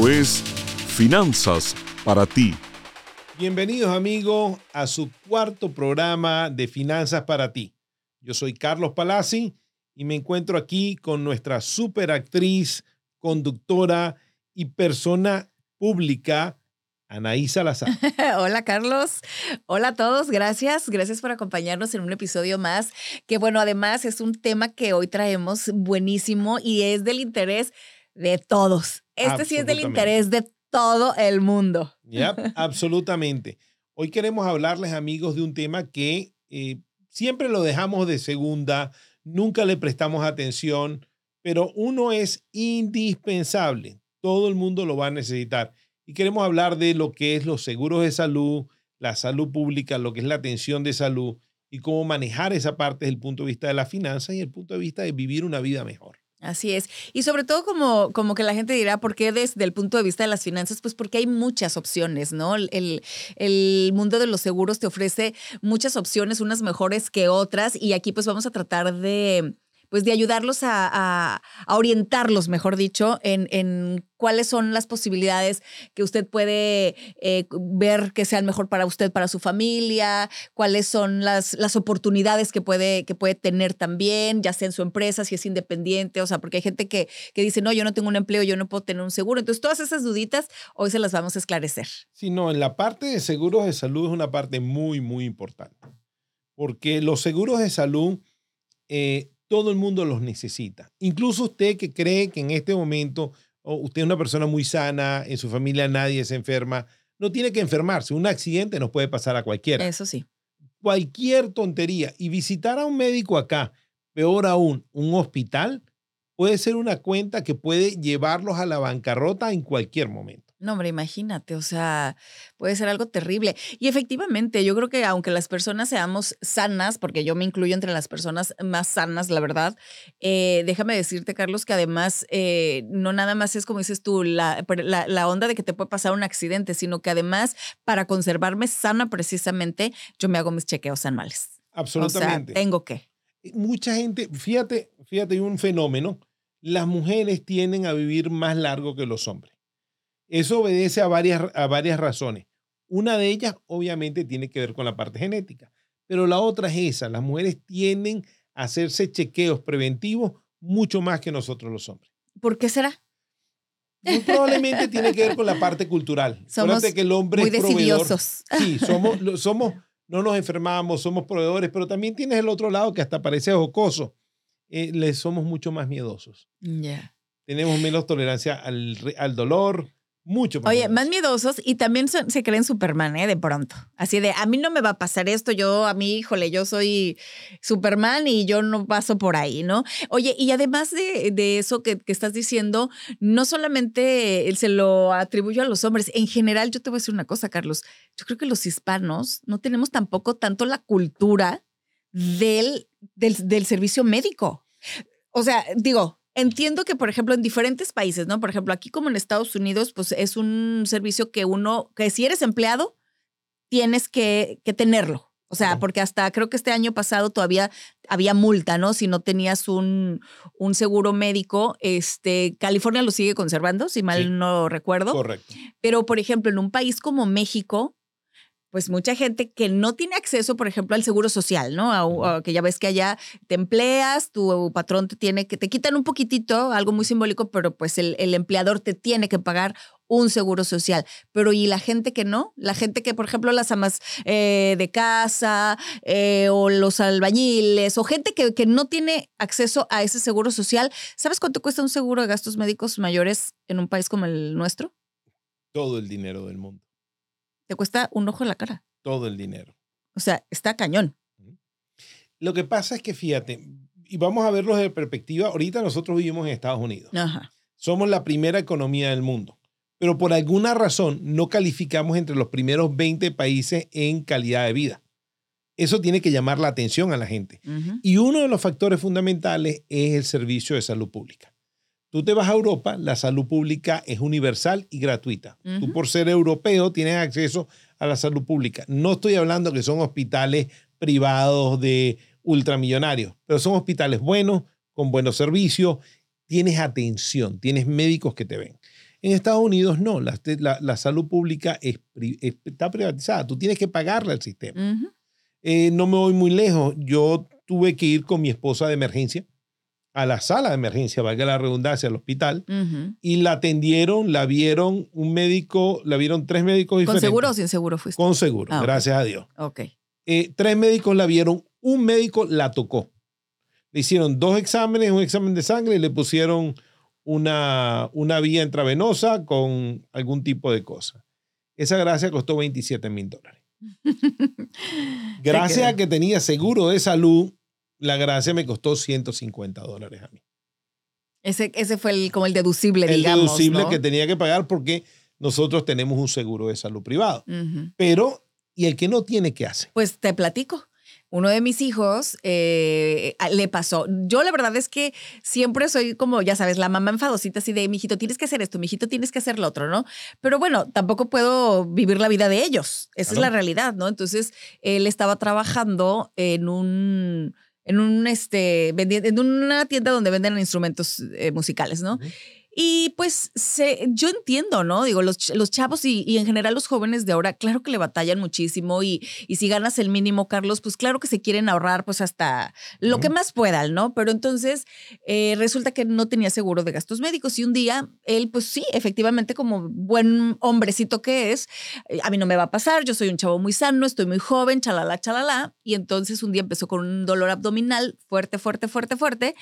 Esto es Finanzas para ti. Bienvenidos amigos a su cuarto programa de Finanzas para ti. Yo soy Carlos Palazzi y me encuentro aquí con nuestra superactriz, conductora y persona pública, Anaí Salazar. Hola Carlos, hola a todos, gracias, gracias por acompañarnos en un episodio más, que bueno, además es un tema que hoy traemos buenísimo y es del interés de todos. Este sí es del interés de todo el mundo. Ya, absolutamente. Hoy queremos hablarles amigos de un tema que eh, siempre lo dejamos de segunda, nunca le prestamos atención, pero uno es indispensable, todo el mundo lo va a necesitar y queremos hablar de lo que es los seguros de salud, la salud pública, lo que es la atención de salud y cómo manejar esa parte desde el punto de vista de la finanza y el punto de vista de vivir una vida mejor. Así es. Y sobre todo como, como que la gente dirá, ¿por qué desde el punto de vista de las finanzas? Pues porque hay muchas opciones, ¿no? El, el, mundo de los seguros te ofrece muchas opciones, unas mejores que otras, y aquí pues vamos a tratar de pues de ayudarlos a, orientarlos, mejor dicho, en, cuáles son las posibilidades que usted puede eh, ver que sean mejor para usted, para su familia, cuáles son las, las oportunidades que puede, que puede tener también, ya sea en su empresa, si es independiente, o sea, porque hay gente que, que dice, no, yo no tengo un empleo, yo no puedo tener un seguro. Entonces, todas esas duditas hoy se las vamos a esclarecer. Sí, no, en la parte de seguros de salud es una parte muy, muy importante, porque los seguros de salud... Eh, todo el mundo los necesita. Incluso usted que cree que en este momento usted es una persona muy sana, en su familia nadie se enferma, no tiene que enfermarse. Un accidente nos puede pasar a cualquiera. Eso sí. Cualquier tontería. Y visitar a un médico acá, peor aún, un hospital, puede ser una cuenta que puede llevarlos a la bancarrota en cualquier momento. No, hombre, imagínate, o sea, puede ser algo terrible. Y efectivamente, yo creo que aunque las personas seamos sanas, porque yo me incluyo entre las personas más sanas, la verdad, eh, déjame decirte, Carlos, que además eh, no nada más es como dices tú, la, la, onda de que te puede pasar un accidente, sino que además, para conservarme sana precisamente, yo me hago mis chequeos anuales. Absolutamente. O sea, tengo que. Mucha gente, fíjate, fíjate, hay un fenómeno, las mujeres tienden a vivir más largo que los hombres. Eso obedece a varias, a varias razones. Una de ellas, obviamente, tiene que ver con la parte genética, pero la otra es esa. Las mujeres tienden a hacerse chequeos preventivos mucho más que nosotros los hombres. ¿Por qué será? Muy probablemente tiene que ver con la parte cultural. Somos que el hombre muy es proveedor. Sí, somos, somos, no nos enfermamos, somos proveedores, pero también tienes el otro lado que hasta parece jocoso. Eh, le somos mucho más miedosos. Ya. Tenemos menos tolerancia al, al dolor, mucho más Oye, más miedosos y también se creen Superman, ¿eh? De pronto. Así de, a mí no me va a pasar esto, yo, a mí, híjole, yo soy Superman y yo no paso por ahí, ¿no? Oye, y además de, de eso que, que, estás diciendo, no solamente se lo atribuyo a los hombres, en general, yo te voy a decir una cosa, Carlos, yo creo que los hispanos no tenemos tampoco tanto la cultura del, del, del servicio médico. O sea, digo, Entiendo que, por ejemplo, en diferentes países, ¿no? Por ejemplo, aquí como en Estados Unidos, pues es un servicio que uno, que si eres empleado, tienes que, que tenerlo. O sea, porque hasta creo que este año pasado todavía había multa, ¿no? Si no tenías un, un seguro médico, este, California lo sigue conservando, si mal no recuerdo. Correcto. Pero, por ejemplo, en un país como México, pues mucha gente que no tiene acceso, por ejemplo, al seguro social, ¿no? que ya ves que allá te empleas, tu patrón te tiene que, te quitan un poquitito, algo muy simbólico, pero pues el, empleador te tiene que pagar un seguro social. Pero ¿y la gente que no? La gente que, por ejemplo, las amas eh, de casa eh, o los albañiles o gente que, que no tiene acceso a ese seguro social. ¿Sabes cuánto cuesta un seguro de gastos médicos mayores en un país como el nuestro? Todo el dinero del mundo te cuesta un ojo en la cara. Todo el dinero. O sea, está cañón. Lo que pasa es que fíjate, y vamos a verlo desde perspectiva, ahorita nosotros vivimos en Estados Unidos. Ajá. Somos la primera economía del mundo, pero por alguna razón no calificamos entre los primeros 20 países en calidad de vida. Eso tiene que llamar la atención a la gente. Y uno de los factores fundamentales es el servicio de salud pública. Tú te vas a Europa, la salud pública es universal y gratuita. Tú por ser europeo tienes acceso a la salud pública. No estoy hablando que son hospitales privados de ultramillonarios, pero son hospitales buenos, con buenos servicios, tienes atención, tienes médicos que te ven. En Estados Unidos no, la, la- la salud pública es está privatizada, tú tienes que pagarle al sistema. Eh, no me voy muy lejos, yo tuve que ir con mi esposa de emergencia a la sala de emergencia, valga la redundancia, al hospital, Ujú. y la atendieron, la vieron un médico, la vieron tres médicos ¿Con diferentes. seguro o sin seguro fuiste? Con seguro, Ah, gracias a Dios. Ok. Eh, tres médicos la vieron, un médico la tocó. Le hicieron dos exámenes, un examen de sangre y le pusieron una, una vía intravenosa con algún tipo de cosa. Esa gracia costó 27 mil dólares. Gracias a que tenía seguro de salud, la gracia me costó 150 dólares a mí. Ese, ese fue el, como el deducible, El digamos. deducible ¿no? que tenía que pagar porque nosotros tenemos un seguro de salud privado. Pero, ¿y el que no tiene qué hace? Pues te platico. Uno de mis hijos eh, le pasó. Yo la verdad es que siempre soy como, ya sabes, la mamá enfadosita así de, mijito, tienes que hacer esto, mijito, tienes que hacer lo otro, ¿no? Pero bueno, tampoco puedo vivir la vida de ellos. Esa es la realidad, ¿no? Entonces, él estaba trabajando en un, en un, este, en una tienda donde venden instrumentos eh, musicales, ¿no? Y pues se, yo entiendo, ¿no? Digo, los, los chavos y, y en general los jóvenes de ahora, claro que le batallan muchísimo y, y si ganas el mínimo, Carlos, pues claro que se quieren ahorrar pues hasta lo que más puedan, ¿no? Pero entonces eh, resulta que no tenía seguro de gastos médicos y un día él, pues sí, efectivamente como buen hombrecito que es, eh, a mí no me va a pasar, yo soy un chavo muy sano, estoy muy joven, chalala, chalala, y entonces un día empezó con un dolor abdominal fuerte, fuerte, fuerte, fuerte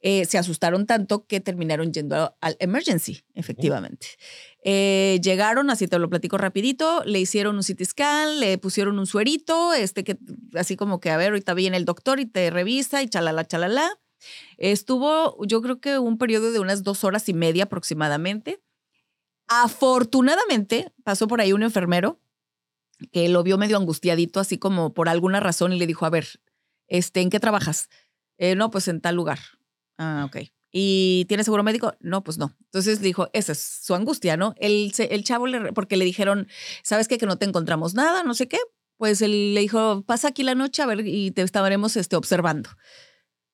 eh, se asustaron tanto que terminaron yendo a- al emergency, efectivamente. Eh, llegaron, así te lo platico rapidito, le hicieron un CT scan, le pusieron un suerito, este que así como que a ver, ahorita viene el doctor y te revisa y chalala, chalala. Estuvo, yo creo que un periodo de unas dos horas y media aproximadamente. Afortunadamente pasó por ahí un enfermero que lo vio medio angustiadito, así como por alguna razón, y le dijo, a ver, este, ¿en qué trabajas? "Eh, no, pues en tal lugar. Ah, ok. ¿Y tiene seguro médico? No, pues no. Entonces dijo, esa es su angustia, ¿no? El, el chavo, le, porque le dijeron, ¿sabes qué? Que no te encontramos nada, no sé qué. Pues él le dijo, pasa aquí la noche a ver y te estaremos este, observando.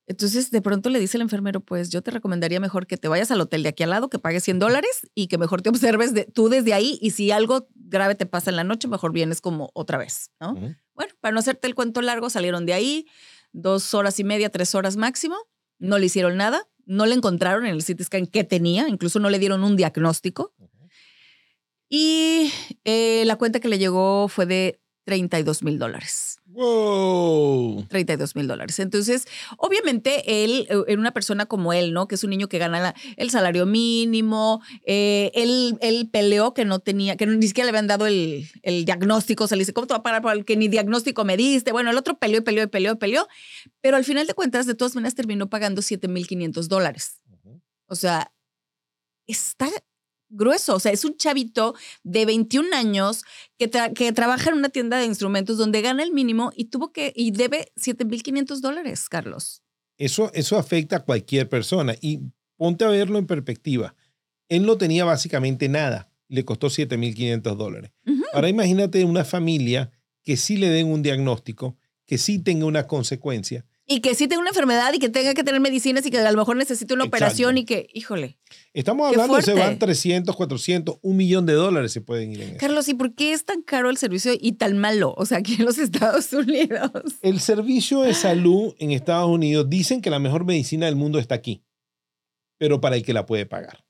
Entonces, de pronto le dice el enfermero, pues yo te recomendaría mejor que te vayas al hotel de aquí al lado, que pagues 100 dólares y que mejor te observes de- tú desde ahí y si algo grave te pasa en la noche, mejor vienes como otra vez, ¿no? Ujú. Bueno, para no hacerte el cuento largo, salieron de ahí dos horas y media, tres horas máximo, no le hicieron nada, no le encontraron en el CT scan qué tenía, incluso no le dieron un diagnóstico. Y eh, la cuenta que le llegó fue de 32 mil dólares. ¡Wow! 32 mil dólares. Entonces, obviamente, él, eh, era una persona como él, ¿no? Que es un niño que gana la- el salario mínimo. eh, él, él peleó que no tenía, que ni siquiera le habían dado el, el diagnóstico. O sea, le dice, ¿cómo te va a pagar por el que ni diagnóstico me diste? Bueno, el otro peleó y peleó y peleó y peleó. Pero al final de cuentas, de todas maneras, terminó pagando 7 mil 500 dólares. O sea, está grueso. O sea, es un chavito de 21 años que, tra- que trabaja en una tienda de instrumentos donde gana el mínimo y tuvo que, y debe 7.500 dólares, Carlos. Eso, eso afecta a cualquier persona. Y ponte a verlo en perspectiva. Él no tenía básicamente nada. Le costó 7.500 dólares. Ujú. Ahora imagínate una familia que sí le den un diagnóstico, que sí tenga una consecuencia. Y que sí tenga una enfermedad y que tenga que tener medicinas y que a lo mejor necesite una Exacto. operación y que, híjole. Estamos hablando, se van 300, 400, un millón de dólares se pueden ir en eso. Carlos, ¿y por qué es tan caro el servicio y tan malo? O sea, aquí en los Estados Unidos. El servicio de salud en Estados Unidos dicen que la mejor medicina del mundo está aquí, pero para el que la puede pagar.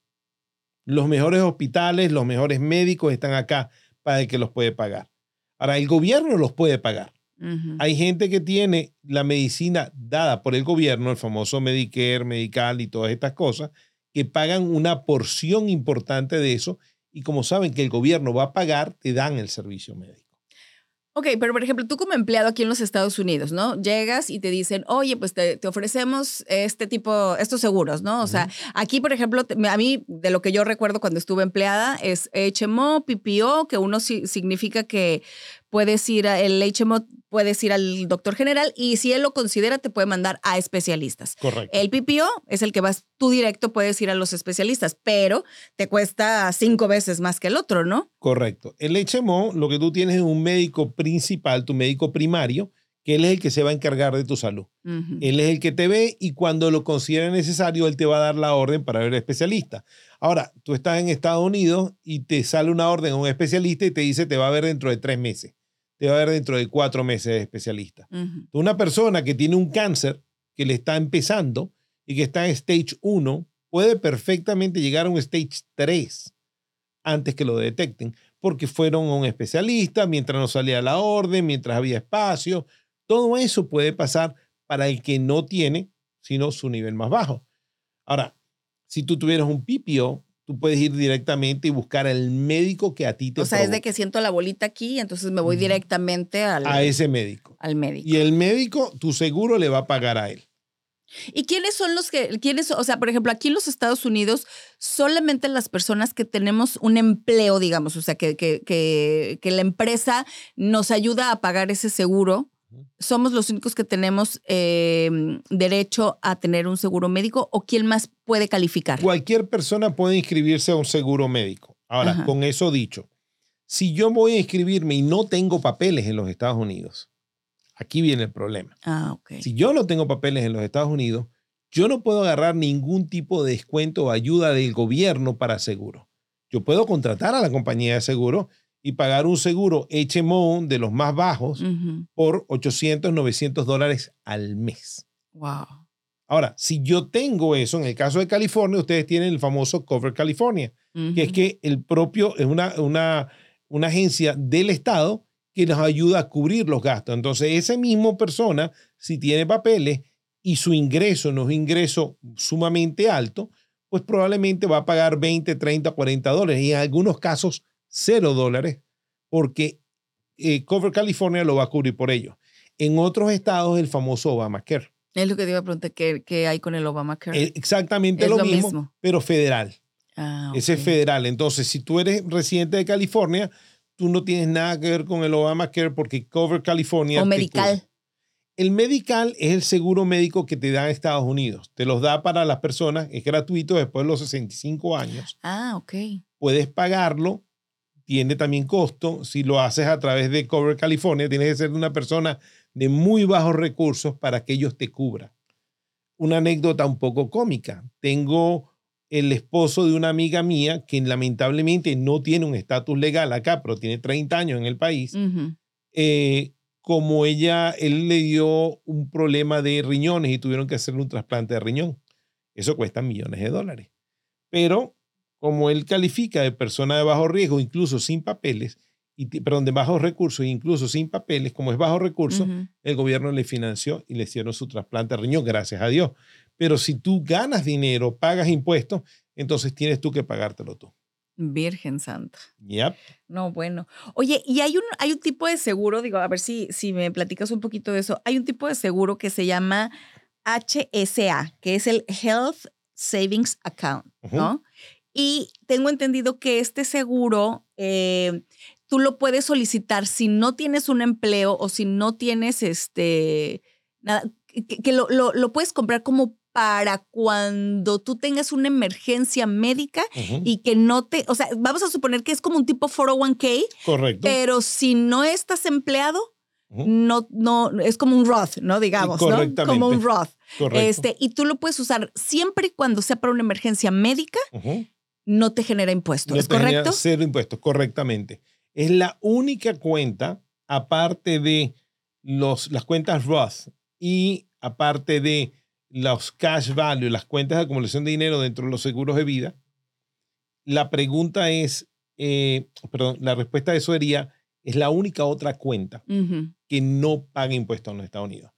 Los mejores hospitales, los mejores médicos están acá para el que los puede pagar. Ahora, el gobierno los puede pagar. Hay gente que tiene la medicina dada por el gobierno, el famoso Medicare, Medical y todas estas cosas, que pagan una porción importante de eso y como saben que el gobierno va a pagar, te dan el servicio médico. Ok, pero por ejemplo, tú como empleado aquí en los Estados Unidos, ¿no? Llegas y te dicen, oye, pues te, te ofrecemos este tipo, estos seguros, ¿no? O sea, aquí, por ejemplo, te- a mí, de lo que yo recuerdo cuando estuve empleada, es HMO, PPO, que uno significa que puedes ir, a, el HMO puedes ir al doctor general y si él lo considera, te puede mandar a especialistas. Correcto. El PPO es el que vas tú directo, puedes ir a los especialistas, pero te cuesta cinco veces más que el otro, ¿no? Correcto. El HMO, lo que tú tienes es un médico principal, tu médico primario, que él es el que se va a encargar de tu salud. Ujú. Él es el que te ve y cuando lo considere necesario, él te va a dar la orden para ver al especialista. Ahora, tú estás en Estados Unidos y te sale una orden a un especialista y te dice te va a ver dentro de tres meses, te va a ver dentro de cuatro meses de especialista. Una persona que tiene un cáncer que le está empezando y que está en stage 1 puede perfectamente llegar a un stage 3 antes que lo detecten, porque fueron a un especialista mientras no salía la orden, mientras había espacio. Todo eso puede pasar para el que no tiene, sino su nivel más bajo. Ahora, si tú tuvieras un PPO, tú puedes ir directamente y buscar al médico que a ti te O sea, es de que siento la bolita aquí, entonces me voy directamente al, a ese médico. al médico. Y el médico, tu seguro le va a pagar a él. ¿Y quiénes son los que, quiénes, o sea, por ejemplo, aquí en los Estados Unidos, solamente las personas que tenemos un empleo, digamos, o sea, que, que, que, que la empresa nos ayuda a pagar ese seguro. Somos los únicos que tenemos eh, derecho a tener un seguro médico o quién más puede calificar. Cualquier persona puede inscribirse a un seguro médico. Ahora, Ajá. con eso dicho, si yo voy a inscribirme y no tengo papeles en los Estados Unidos, aquí viene el problema. Ah, ok. Si yo no tengo papeles en los Estados Unidos, yo no puedo agarrar ningún tipo de descuento o ayuda del gobierno para seguro. Yo puedo contratar a la compañía de seguro y pagar un seguro HMO de los más bajos por 800, 900 dólares al mes. Wow. Ahora, si yo tengo eso, en el caso de California, ustedes tienen el famoso Cover California, que es que el propio, es una, una, una agencia del Estado que nos ayuda a cubrir los gastos. Entonces, esa misma persona, si tiene papeles y su ingreso no es un ingreso sumamente alto, pues probablemente va a pagar 20, 30, 40 dólares y en algunos casos 0 dólares, porque eh, Cover California lo va a cubrir por ello. En otros estados, el famoso Obamacare. Es lo que te iba a preguntar, ¿qué, qué hay con el Obamacare? Eh, Exactamente Es lo, lo mismo, mismo. pero federal. ah, Ese es federal. Entonces, si tú eres residente de California, tú no tienes nada que ver con el Obamacare porque Cover California. O medical. cubre. El medical es el seguro médico que te dan Estados Unidos. Te los da para las personas, es gratuito después de los 65 años. Ah, ok. Puedes pagarlo, tiene también costo. Si lo haces a través de Cover California, tienes que ser una persona de muy bajos recursos para que ellos te cubran. Una anécdota un poco cómica. Tengo el esposo de una amiga mía que lamentablemente no tiene un estatus legal acá, pero tiene 30 años en el país. Eh, como ella, él le dio un problema de riñones y tuvieron que hacerle un trasplante de riñón. Eso cuesta millones de dólares. Pero como él califica de persona de bajo riesgo, incluso sin papeles, y, perdón, de bajos recursos, incluso sin papeles, como es bajo recurso, Ujú. el gobierno le financió y le hicieron su trasplante de riñón, gracias a Dios. Pero si tú ganas dinero, pagas impuestos, entonces tienes tú que pagártelo tú. Virgen Santa. Yep. No, bueno. Oye, y hay un, hay un tipo de seguro, digo, a ver si, si me platicas un poquito de eso. Hay un tipo de seguro que se llama HSA, que es el Health Savings Account, ¿no? Y tengo entendido que este seguro eh, tú lo puedes solicitar si no tienes un empleo o si no tienes este nada, que, que lo, lo- lo puedes comprar como para cuando tú tengas una emergencia médica y que no te, o sea, vamos a suponer que es como un tipo 401k, Correcto. pero si no estás empleado, no, no, es como un Roth, ¿no? Digamos, ¿no? Como un Roth. Correcto. Este, y tú lo puedes usar siempre y cuando sea para una emergencia médica. No te genera impuesto. No ¿Es te genera correcto? Cero impuestos, correctamente. Es la única cuenta, aparte de los, las cuentas Roth y aparte de los cash value, las cuentas de acumulación de dinero dentro de los seguros de vida. La pregunta es, eh, perdón, la respuesta a eso sería, es la única otra cuenta que no paga impuestos en los Estados Unidos.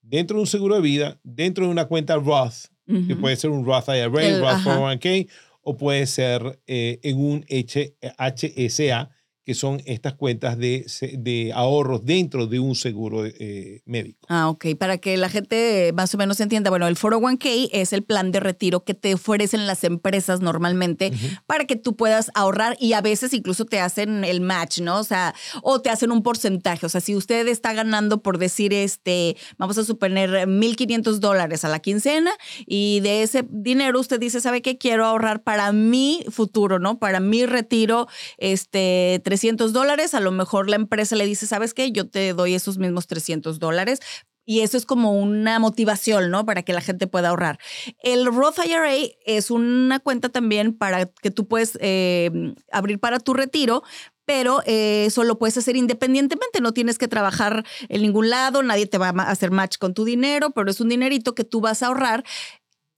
Dentro de un seguro de vida, dentro de una cuenta Roth, que puede ser un Roth IRA, El- Roth ajá. 401k, o puede ser eh, en un HSA, que son estas cuentas de, de ahorros dentro de un seguro eh, médico. Ah, ok. Para que la gente más o menos entienda, bueno, el 401k es el plan de retiro que te ofrecen las empresas normalmente para que tú puedas ahorrar y a veces incluso te hacen el match, ¿no? O sea, o te hacen un porcentaje. O sea, si usted está ganando por decir, este, vamos a suponer 1.500 dólares a la quincena y de ese dinero usted dice, ¿sabe qué? Quiero ahorrar para mi futuro, ¿no? Para mi retiro, este, 300 dólares, a lo mejor la empresa le dice, ¿sabes qué? Yo te doy esos mismos 300 dólares. Y eso es como una motivación, ¿no? Para que la gente pueda ahorrar. El Roth IRA es una cuenta también para que tú puedes eh, abrir para tu retiro, pero eh, eso lo puedes hacer independientemente, no tienes que trabajar en ningún lado, nadie te va a hacer match con tu dinero, pero es un dinerito que tú vas a ahorrar.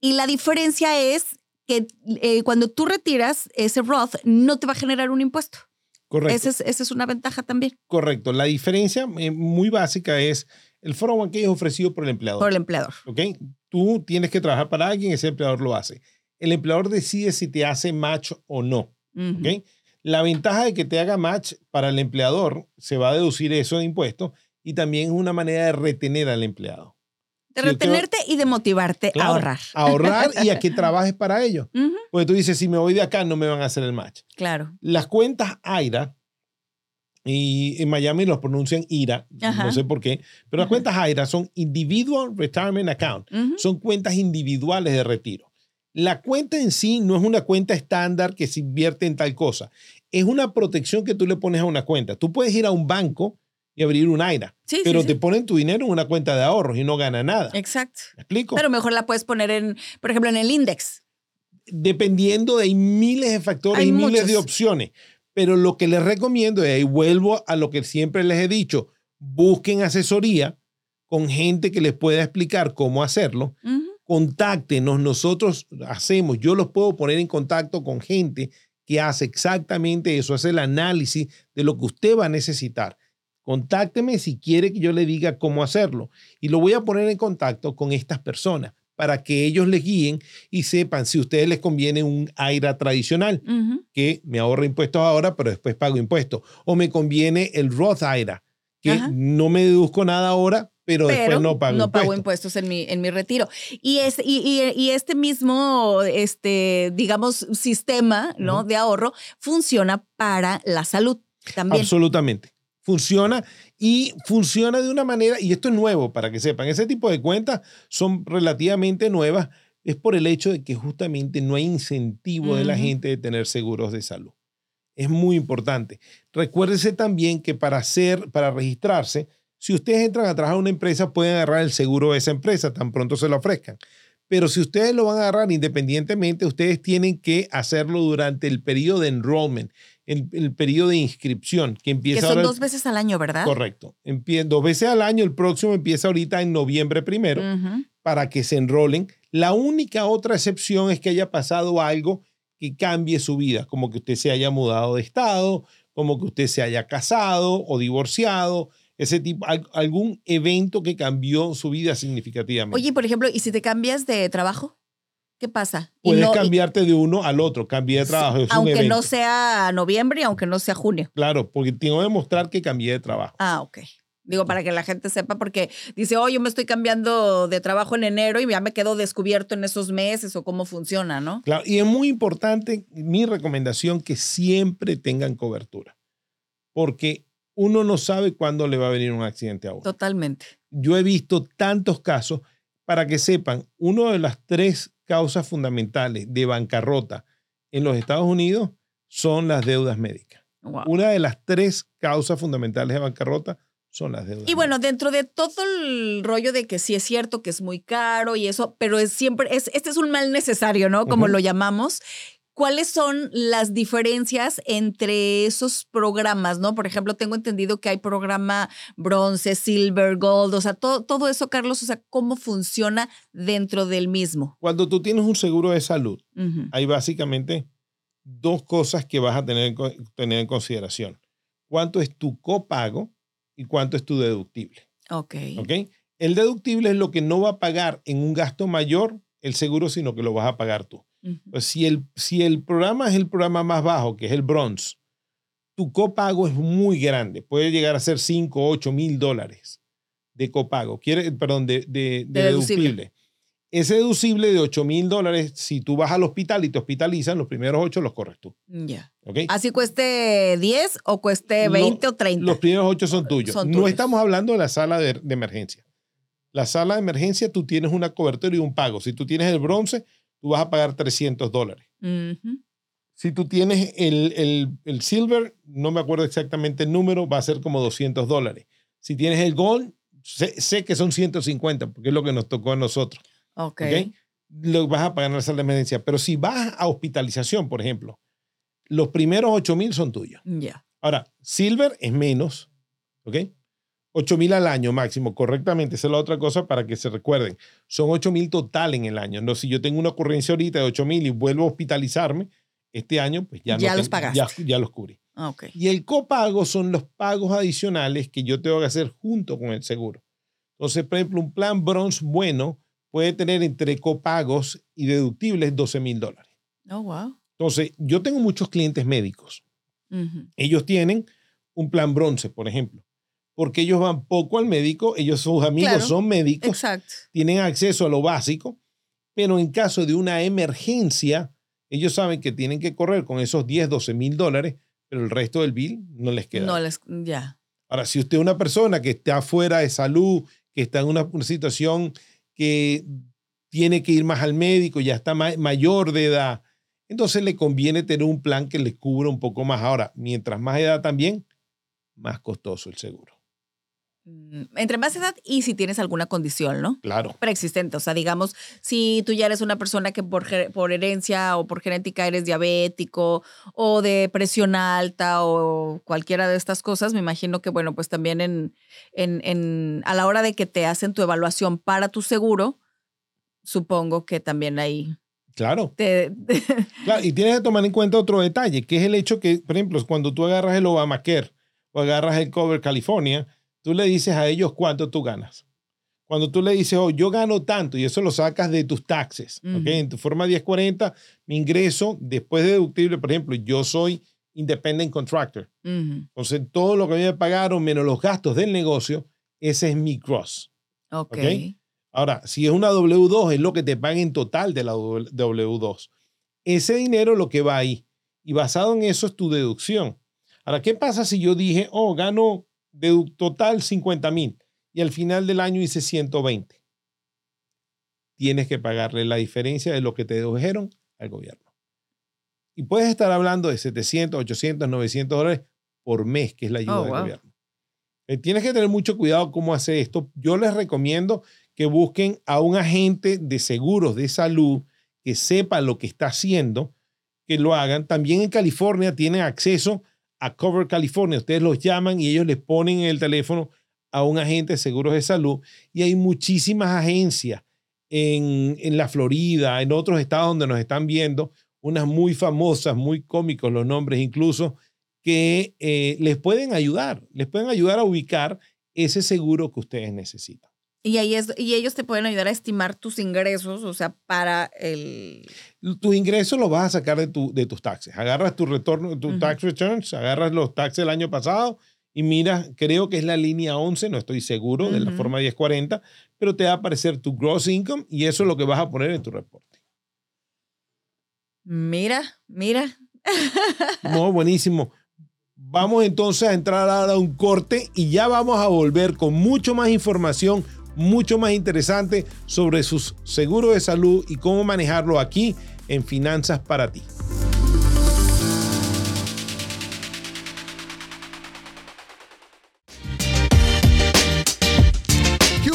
Y la diferencia es que eh, cuando tú retiras ese Roth, no te va a generar un impuesto. Correcto. Esa es, esa es una ventaja también. Correcto. La diferencia eh, muy básica es el 401k es ofrecido por el empleador. Por el empleador. ¿Ok? Tú tienes que trabajar para alguien, ese empleador lo hace. El empleador decide si te hace match o no. Ujú. ¿Ok? La ventaja de que te haga match para el empleador, se va a deducir eso de impuestos y también es una manera de retener al empleado. De retenerte y de motivarte Claro, a ahorrar. Ahorrar y a que trabajes para ello. Porque tú dices, si me voy de acá, no me van a hacer el match. Claro. Las cuentas AIRA, y en Miami los pronuncian IRA, Ajá. no sé por qué, pero las Ajá. cuentas AIRA son Individual Retirement Account, son cuentas individuales de retiro. La cuenta en sí no es una cuenta estándar que se invierte en tal cosa, es una protección que tú le pones a una cuenta. Tú puedes ir a un banco y abrir un AIRA, Sí, sí, pero sí. te ponen tu dinero en una cuenta de ahorros y no gana nada. Exacto. ¿Me explico? Pero mejor la puedes poner en, por ejemplo, en el index. dependiendo de hay miles de factores Hay y miles de opciones. Pero lo que les recomiendo, y ahí vuelvo a lo que siempre les he dicho, busquen asesoría con gente que les pueda explicar cómo hacerlo. Ujú. Contáctenos, nosotros hacemos, yo los puedo poner en contacto con gente que hace exactamente eso, hace el análisis de lo que usted va a necesitar. Contácteme si quiere que yo le diga cómo hacerlo. Y lo voy a poner en contacto con estas personas para que ellos les guíen y sepan si a ustedes les conviene un AIRA tradicional, que me ahorra impuestos ahora, pero después pago impuestos. O me conviene el Roth IRA, que Ajá. no me deduzco nada ahora, pero, Pero después no pago no pago impuestos. impuestos en mi, en mi retiro. Y, es, y, y- y este mismo, este, digamos, sistema ¿no? De ahorro funciona para la salud también. Absolutamente. Funciona y funciona de una manera, y esto es nuevo para que sepan, ese tipo de cuentas son relativamente nuevas, es por el hecho de que justamente no hay incentivo de la gente de tener seguros de salud. Es muy importante. Recuérdese también que para hacer, para registrarse, si ustedes entran a trabajar a una empresa, pueden agarrar el seguro de esa empresa, tan pronto se lo ofrezcan. Pero si ustedes lo van a agarrar independientemente, ustedes tienen que hacerlo durante el periodo de enrollment, el, el periodo de inscripción, que que empieza son ahora el- dos veces al año, ¿verdad? Correcto. Empie- dos veces al año, el próximo empieza ahorita en noviembre primero, para que se enrolen. La única otra excepción es que haya pasado algo que cambie su vida, como que usted se haya mudado de estado, como que usted se haya casado o divorciado, ese tipo, al- algún evento que cambió su vida significativamente. Oye, por ejemplo, ¿y si te cambias de trabajo? ¿Qué pasa? Y Puedes no- cambiarte de uno al otro, cambiar de trabajo. es un aunque no sea noviembre y aunque no sea junio. Claro, porque tengo que demostrar que cambié de trabajo. Ah, ok. Digo, para que la gente sepa, porque dice, oh, yo me estoy cambiando de trabajo en enero y ya me quedo descubierto en esos meses o cómo funciona, ¿no? Claro, y es muy importante mi recomendación que siempre tengan cobertura, porque uno no sabe cuándo le va a venir un accidente a uno. Totalmente. Yo he visto tantos casos, para que sepan, una de las tres causas fundamentales de bancarrota en los Estados Unidos son las deudas médicas. Wow. Una de las tres causas fundamentales de bancarrota son las deudas. Y bueno, dentro de todo el rollo de que sí es cierto que es muy caro y eso, pero es siempre, es, este es un mal necesario, ¿no? Como lo llamamos. ¿Cuáles son las diferencias entre esos programas, no? Por ejemplo, tengo entendido que hay programa bronce, silver, gold, o sea, todo, todo eso, Carlos, o sea, ¿cómo funciona dentro del mismo? Cuando tú tienes un seguro de salud, hay básicamente dos cosas que vas a tener, tener en consideración. ¿Cuánto es tu copago y cuánto es tu deductible? Ok. ¿Ok? El deductible es lo que no va a pagar en un gasto mayor el seguro, sino que lo vas a pagar tú. Pues si, el, si el programa es el programa más bajo, que es el bronze, tu copago es muy grande. Puede llegar a ser 5, 8 mil dólares de copago. Quiere, perdón, de, de- de De deducible. deducible. Ese deducible de 8 mil dólares, si tú vas al hospital y te hospitalizan, los primeros 8 los corres tú. Ya. ¿ok? Así cueste 10 o cueste Lo- 20 o 30. Los primeros 8 son tuyos. Son No estamos hablando de la sala de, de emergencia. La sala de emergencia, tú tienes una cobertura y un pago. Si tú tienes el bronce, tú vas a pagar 300 dólares. Ujú. Si tú tienes el, el, el silver, no me acuerdo exactamente el número, va a ser como 200 dólares. Si tienes el gold, sé, sé que son 150, porque es lo que nos tocó a nosotros. Ok. ¿ok? Lo vas a pagar en la sala de emergencia. Pero si vas a hospitalización, por ejemplo, los primeros 8 mil son tuyos. Ya. Ahora, silver es menos, ¿ok? 8 mil al año máximo, correctamente. Esa es la otra cosa para que se recuerden. Son 8 mil total en el año. No, si yo tengo una ocurrencia ahorita de 8 mil y vuelvo a hospitalizarme este año, pues ya, no Ya los tengo-. Ya, ya los cubrí. Ok. Y el copago son los pagos adicionales que yo tengo que hacer junto con el seguro. Entonces, por ejemplo, un plan bronze bueno puede tener entre copagos y deductibles 12 mil dólares. Oh, wow. Entonces, yo tengo muchos clientes médicos. Ellos tienen un plan bronce, por ejemplo, porque ellos van poco al médico, ellos sus amigos Claro. son médicos, Exacto. tienen acceso a lo básico, pero en caso de una emergencia, ellos saben que tienen que correr con esos 10, 12 mil dólares, pero el resto del bill no les queda. No les. Ya. Ahora, si usted es una persona que está fuera de salud, que está en una, una situación que tiene que ir más al médico, ya está ma- mayor de edad, entonces le conviene tener un plan que le cubra un poco más. Ahora, mientras más edad también, más costoso el seguro. Mm, Entre más edad y si tienes alguna condición, ¿no? Claro. preexistente. O sea, digamos, si tú ya eres una persona que por, por herencia o por genética eres diabético o de presión alta o cualquiera de estas cosas, me imagino que, bueno, pues también en, en, en, a la hora de que te hacen tu evaluación para tu seguro, supongo que también ahí Claro. te... Claro, y tienes que tomar en cuenta otro detalle, que es el hecho que, por ejemplo, cuando tú agarras el Obamacare o agarras el Cover California, tú le dices a ellos cuánto tú ganas. Cuando tú le dices, oh, yo gano tanto, y eso lo sacas de tus taxes. Ujú. En tu forma 1040, mi ingreso, después de deductible, por ejemplo, yo soy independent contractor. Ujú. Entonces, todo lo que me pagaron, menos los gastos del negocio, ese es mi gross. ok. Ok. Ahora, si es una W2, es lo que te pagan en total de la W2. Ese dinero lo que va ahí. Y basado en eso es tu deducción. Ahora, ¿qué pasa si yo dije, oh, gano de total 50 mil y al final del año hice 120? Tienes que pagarle la diferencia de lo que te dedujeron al gobierno. Y puedes estar hablando de 700, 800, 900 dólares por mes, que es la ayuda Oh, del wow. gobierno. Eh, Tienes que tener mucho cuidado cómo hacer esto. Yo les recomiendo que busquen a un agente de seguros de salud que sepa lo que está haciendo, que lo hagan. También en California tienen acceso a Cover California. Ustedes los llaman y ellos les ponen en el teléfono a un agente de seguros de salud. Y hay muchísimas agencias en, en la Florida, en otros estados donde nos están viendo, unas muy famosas, muy cómicos los nombres incluso, que eh, les pueden ayudar, les pueden ayudar a ubicar ese seguro que ustedes necesitan. Y, ahí es, y ellos te pueden ayudar a estimar tus ingresos, o sea, para el... tus ingresos los vas a sacar de, tu, de tus taxes. Agarras tu retorno, tu tax returns, agarras los taxes del año pasado y mira, creo que es la línea 11, no estoy seguro de la forma 1040, pero te va a aparecer tu gross income y eso es lo que vas a poner en tu reporte. Mira, mira. No, buenísimo. Vamos entonces a entrar ahora a un corte y ya vamos a volver con mucho más información, mucho más interesante sobre sus seguros de salud y cómo manejarlo aquí en Finanzas para ti.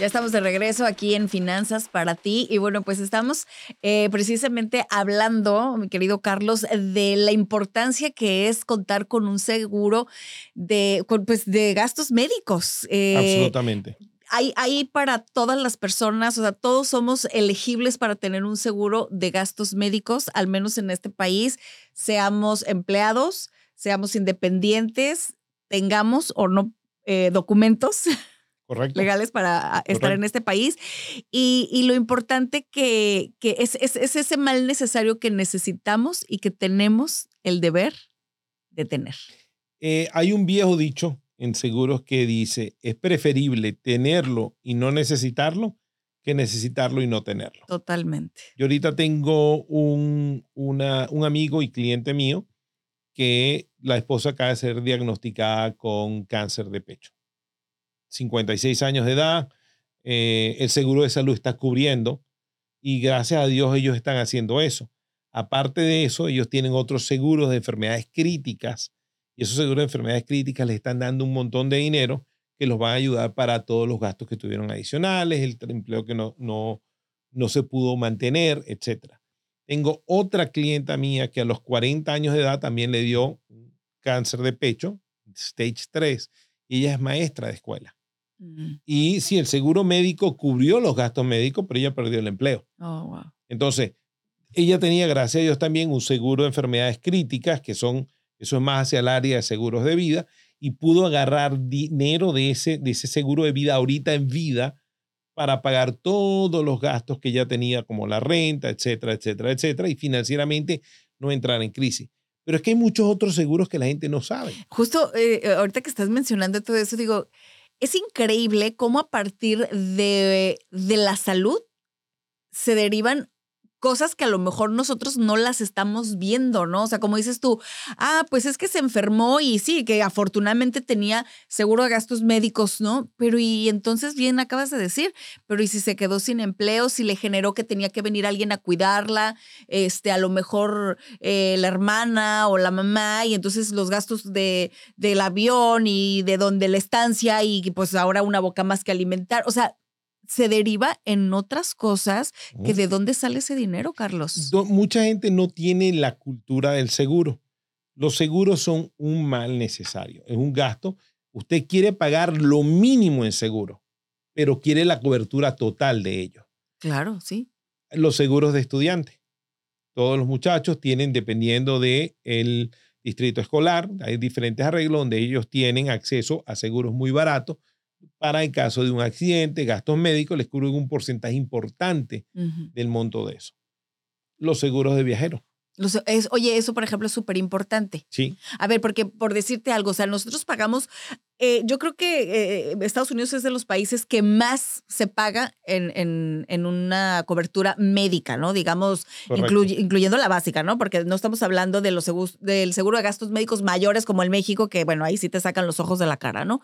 Ya estamos de regreso aquí en Finanzas para ti. Y bueno, pues estamos eh, precisamente hablando, mi querido Carlos, de la importancia que es contar con un seguro de, con, pues, de gastos médicos. Eh, Absolutamente. hay, hay para todas las personas, o sea, todos somos elegibles para tener un seguro de gastos médicos, al menos en este país, seamos empleados, seamos independientes, tengamos o no eh, documentos. Correcto. legales para estar Correcto. en este país. Y, y lo importante que, que es, es, es ese mal necesario que necesitamos y que tenemos el deber de tener. Eh, hay un viejo dicho en seguros que dice, es preferible tenerlo y no necesitarlo que necesitarlo y no tenerlo. Totalmente. Yo ahorita tengo un, una- un amigo y cliente mío que la esposa acaba de ser diagnosticada con cáncer de pecho. 56 años de edad, eh, el seguro de salud está cubriendo y gracias a Dios ellos están haciendo eso. Aparte de eso, ellos tienen otros seguros de enfermedades críticas y esos seguros de enfermedades críticas les están dando un montón de dinero que los van a ayudar para todos los gastos que tuvieron adicionales, el empleo que no, no, no se pudo mantener, etc. Tengo otra clienta mía que a los 40 años de edad también le dio cáncer de pecho, stage 3, y ella es maestra de escuela. Mm. Y sí, el seguro médico cubrió los gastos médicos, pero ella perdió el empleo. Oh, wow. Entonces, ella tenía, gracias a Dios, también un seguro de enfermedades críticas, que son, eso es más hacia el área de seguros de vida, y pudo agarrar dinero de ese, de ese seguro de vida ahorita en vida para pagar todos los gastos que ella tenía, como la renta, etcétera, etcétera, etcétera, y financieramente no entrar en crisis. Pero es que hay muchos otros seguros que la gente no sabe. Justo eh, eh, ahorita que estás mencionando todo eso, digo, es increíble cómo a partir de, de la salud se derivan cosas que a lo mejor nosotros no las estamos viendo, ¿no? O sea, como dices tú, ah, pues es que se enfermó y sí, que afortunadamente tenía seguro de gastos médicos, ¿no? Pero y entonces bien acabas de decir, pero y si se quedó sin empleo, si le generó que tenía que venir alguien a cuidarla, este, a lo mejor eh, la hermana o la mamá, y entonces los gastos de, del avión y de donde la estancia y pues ahora una boca más que alimentar, o sea, se deriva en otras cosas que de dónde sale ese dinero, Carlos. Mucha gente no tiene la cultura del seguro. Los seguros son un mal necesario, es un gasto. Usted quiere pagar lo mínimo en seguro, pero quiere la cobertura total de ellos. Claro, sí. Los seguros de estudiantes. Todos los muchachos tienen, dependiendo del el distrito escolar, hay diferentes arreglos donde ellos tienen acceso a seguros muy baratos para en caso de un accidente, gastos médicos, les cubren un porcentaje importante del monto de eso. Los seguros de viajeros, Los- es- oye, eso, por ejemplo, es súper importante. ¿sí? A ver, porque por decirte algo, o sea, nosotros pagamos, eh, yo creo que eh, Estados Unidos es de los países que más se paga en, en- en una cobertura médica, ¿no? Digamos, incluy- incluyendo la básica, ¿no? Porque no estamos hablando de los seguros, del seguro de gastos médicos mayores como el México, que bueno, ahí sí te sacan los ojos de la cara, ¿no?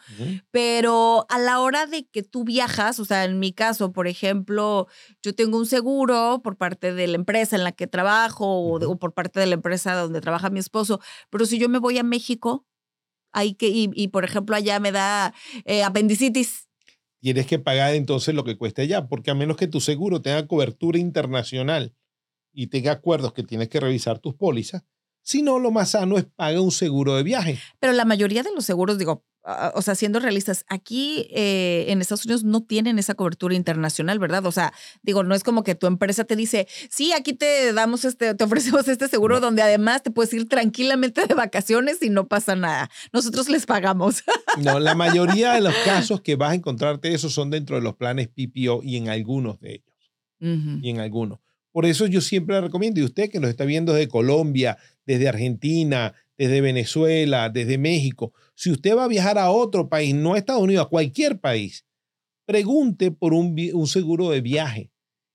Pero a la hora de que tú viajas, o sea, en mi caso, por ejemplo, yo tengo un seguro por parte de la empresa en la que trabajo o, de- Ujú. o por parte de la empresa donde trabaja mi esposo, pero si yo me voy a México, hay que, y, y, por ejemplo allá me da eh, apendicitis, Tienes que pagar entonces lo que cueste allá, porque a menos que tu seguro tenga cobertura internacional y tenga acuerdos que tienes que revisar tus pólizas, si no, lo más sano es pagar un seguro de viaje. pero la mayoría de los seguros, digo, o sea, siendo realistas, aquí eh, en Estados Unidos no tienen esa cobertura internacional, ¿verdad? O sea, digo, no es como que tu empresa te dice, sí, aquí te damos este, te ofrecemos este seguro No. donde además te puedes ir tranquilamente de vacaciones y no pasa nada. Nosotros les pagamos. No, la mayoría de los casos que vas a encontrarte eso son dentro de los planes PPO y en algunos de ellos. Ujú. y en algunos. Por eso yo siempre recomiendo, y usted que nos está viendo desde Colombia, desde Argentina, desde Venezuela, desde México, si usted va a viajar a otro país, no a Estados Unidos, a cualquier país, pregunte por un, seguro de viaje